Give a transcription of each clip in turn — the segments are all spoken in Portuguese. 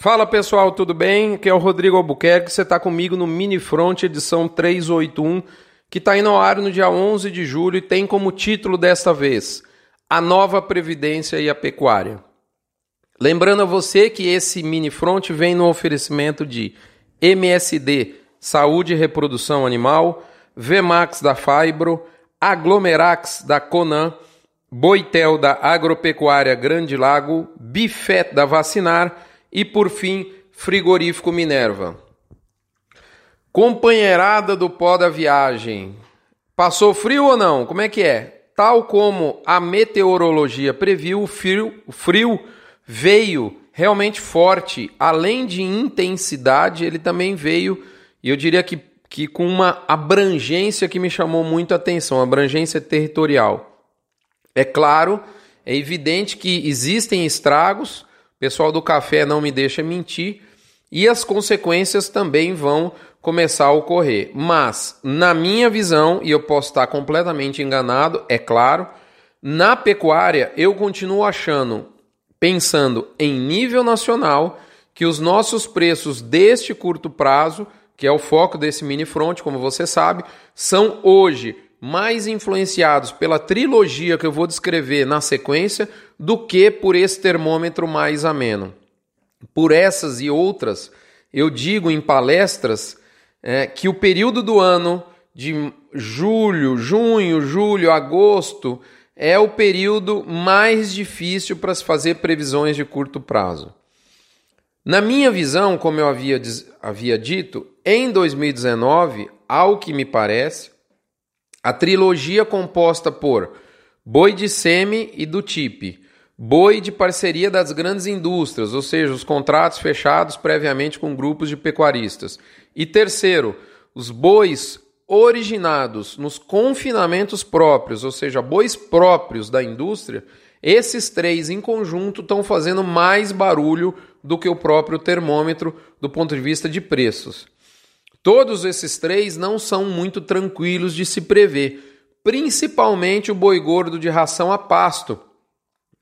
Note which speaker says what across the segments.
Speaker 1: Fala pessoal, tudo bem? Aqui é o Rodrigo Albuquerque, você está comigo no Mini Front edição 381, que está indo ao ar no dia 11 de julho e tem como título desta vez A Nova Previdência e a Pecuária. Lembrando a você que esse Mini Front vem no oferecimento de MSD, Saúde e Reprodução Animal, Vmax da Fibro, Aglomerax da Conan, Boitel da Agropecuária Grande Lago, Bifet da Vacinar e, por fim, Frigorífico Minerva. Companheirada do pó da viagem. Passou frio ou não? Como é que é? Tal como a meteorologia previu, o frio, frio veio realmente forte. Além de intensidade, ele também veio, e eu diria que, que com uma abrangência que me chamou muito a atenção abrangência territorial. É claro, é evidente que existem estragos, pessoal do café não me deixa mentir, e as consequências também vão começar a ocorrer. Mas, na minha visão, e eu posso estar completamente enganado, é claro, na pecuária eu continuo achando, pensando em nível nacional, que os nossos preços deste curto prazo, que é o foco desse mini front, como você sabe, são hoje mais influenciados pela trilogia que eu vou descrever na sequência do que por esse termômetro mais ameno. Por essas e outras, eu digo em palestras é, que o período do ano de julho, junho, julho, agosto é o período mais difícil para se fazer previsões de curto prazo. Na minha visão, como eu havia, havia dito, em 2019, ao que me parece, a trilogia composta por Boi de Semi e do TIP, boi de parceria das grandes indústrias, ou seja, os contratos fechados previamente com grupos de pecuaristas. E terceiro, os bois originados nos confinamentos próprios, ou seja, bois próprios da indústria, esses três em conjunto estão fazendo mais barulho do que o próprio termômetro do ponto de vista de preços. Todos esses três não são muito tranquilos de se prever, principalmente o boi gordo de ração a pasto,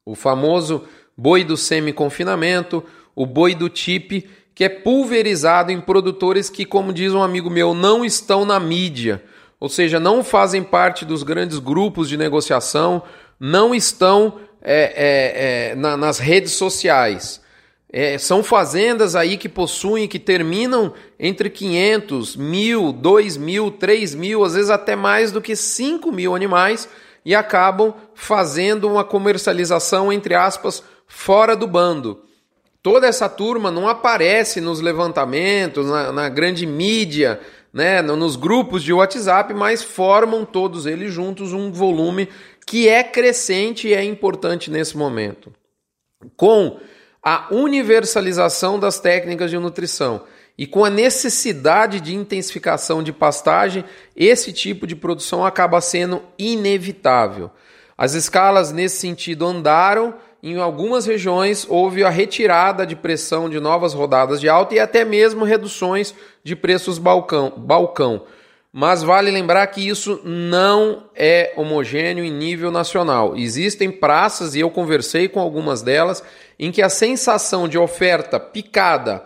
Speaker 1: o famoso boi do semi-confinamento, o boi do TIP, que é pulverizado em produtores que, como diz um amigo meu, não estão na mídia, ou seja, não fazem parte dos grandes grupos de negociação, não estão é, é, é, na, nas redes sociais. É, são fazendas aí que possuem, que terminam entre 500, mil, 2 mil, 3 mil, às vezes até mais do que 5 mil animais e acabam fazendo uma comercialização, entre aspas, fora do bando. Toda essa turma não aparece nos levantamentos, na, na grande mídia, né, nos grupos de WhatsApp, mas formam todos eles juntos um volume que é crescente e é importante nesse momento. Com a universalização das técnicas de nutrição e com a necessidade de intensificação de pastagem, esse tipo de produção acaba sendo inevitável. As escalas nesse sentido andaram, em algumas regiões houve a retirada de pressão de novas rodadas de alta e até mesmo reduções de preços balcão. balcão. Mas vale lembrar que isso não é homogêneo em nível nacional. Existem praças, e eu conversei com algumas delas, em que a sensação de oferta picada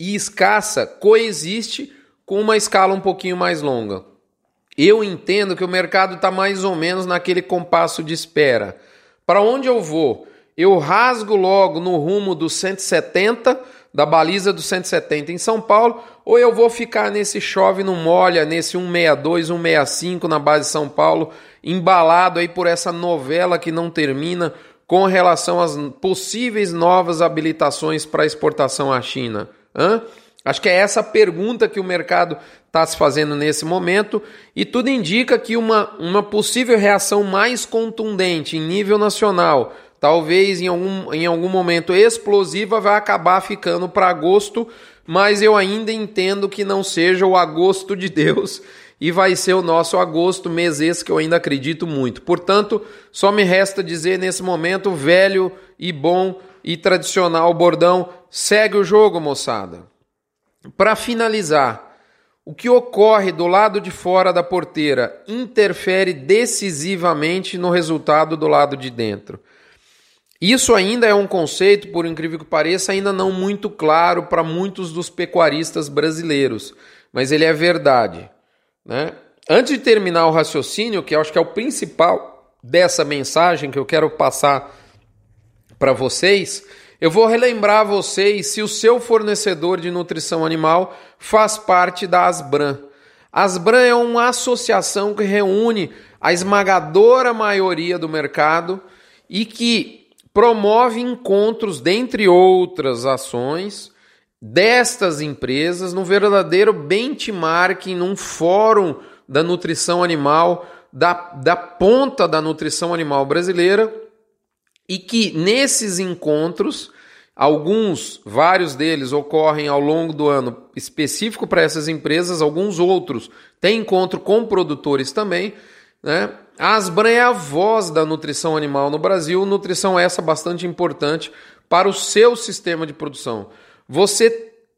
Speaker 1: e escassa coexiste com uma escala um pouquinho mais longa. Eu entendo que o mercado está mais ou menos naquele compasso de espera. Para onde eu vou? Eu rasgo logo no rumo dos 170 da baliza dos 170 em São Paulo, ou eu vou ficar nesse chove não molha, nesse 162, 165 na base de São Paulo, embalado aí por essa novela que não termina com relação às possíveis novas habilitações para exportação à China? Hã? Acho que é essa pergunta que o mercado está se fazendo nesse momento, e tudo indica que uma, uma possível reação mais contundente em nível nacional talvez em algum, em algum momento explosiva, vai acabar ficando para agosto, mas eu ainda entendo que não seja o agosto de Deus e vai ser o nosso agosto, mês esse que eu ainda acredito muito. Portanto, só me resta dizer nesse momento, velho e bom e tradicional bordão, segue o jogo, moçada. Para finalizar, o que ocorre do lado de fora da porteira interfere decisivamente no resultado do lado de dentro. Isso ainda é um conceito, por incrível que pareça, ainda não muito claro para muitos dos pecuaristas brasileiros, mas ele é verdade. Né? Antes de terminar o raciocínio, que eu acho que é o principal dessa mensagem que eu quero passar para vocês, eu vou relembrar vocês se o seu fornecedor de nutrição animal faz parte da Asbran. A Asbran é uma associação que reúne a esmagadora maioria do mercado e que promove encontros, dentre outras ações, destas empresas no verdadeiro benchmarking, num fórum da nutrição animal, da, da ponta da nutrição animal brasileira, e que nesses encontros, alguns, vários deles ocorrem ao longo do ano específico para essas empresas, alguns outros têm encontro com produtores também. Né? A Asbran é a voz da nutrição animal no Brasil, nutrição essa bastante importante para o seu sistema de produção. Você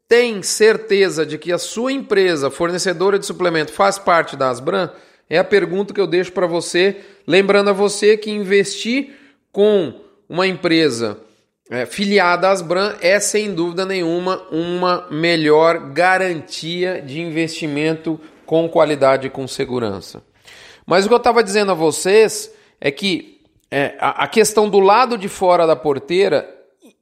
Speaker 1: tem certeza de que a sua empresa fornecedora de suplemento faz parte da Asbran? É a pergunta que eu deixo para você, lembrando a você que investir com uma empresa é, filiada à Asbran é sem dúvida nenhuma uma melhor garantia de investimento com qualidade e com segurança. Mas o que eu estava dizendo a vocês é que é, a, a questão do lado de fora da porteira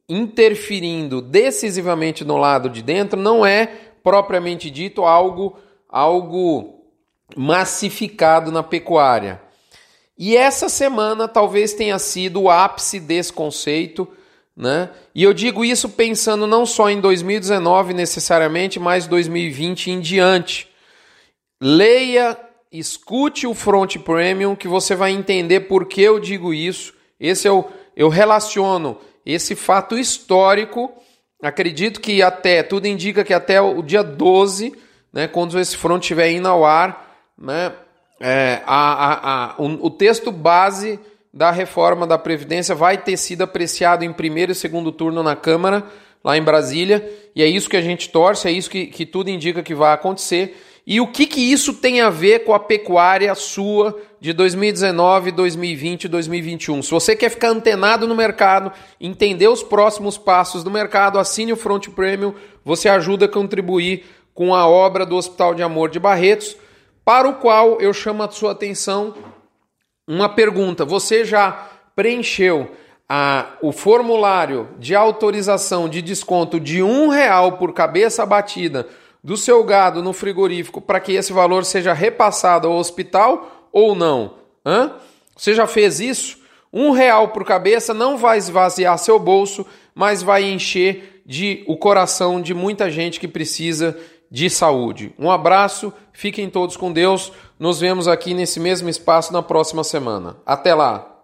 Speaker 1: interferindo decisivamente no lado de dentro não é propriamente dito algo algo massificado na pecuária. E essa semana talvez tenha sido o ápice desse conceito, né? E eu digo isso pensando não só em 2019 necessariamente, mas 2020 em diante. Leia, escute o Front Premium que você vai entender por que eu digo isso. Esse é o eu relaciono esse fato histórico. Acredito que até, tudo indica que até o dia 12, né, quando esse front estiver indo ao ar, né, é, a, a, a, o, o texto base da reforma da Previdência vai ter sido apreciado em primeiro e segundo turno na Câmara, lá em Brasília, e é isso que a gente torce, é isso que, que tudo indica que vai acontecer. E o que, que isso tem a ver com a pecuária sua de 2019, 2020 e 2021? Se você quer ficar antenado no mercado, entender os próximos passos do mercado, assine o Front Premium, você ajuda a contribuir com a obra do Hospital de Amor de Barretos, para o qual eu chamo a sua atenção uma pergunta. Você já preencheu a, o formulário de autorização de desconto de um real por cabeça batida do seu gado no frigorífico para que esse valor seja repassado ao hospital ou não? Hã? Você já fez isso? Um real por cabeça não vai esvaziar seu bolso, mas vai encher de o coração de muita gente que precisa de saúde. Um abraço, fiquem todos com Deus. Nos vemos aqui nesse mesmo espaço na próxima semana. Até lá!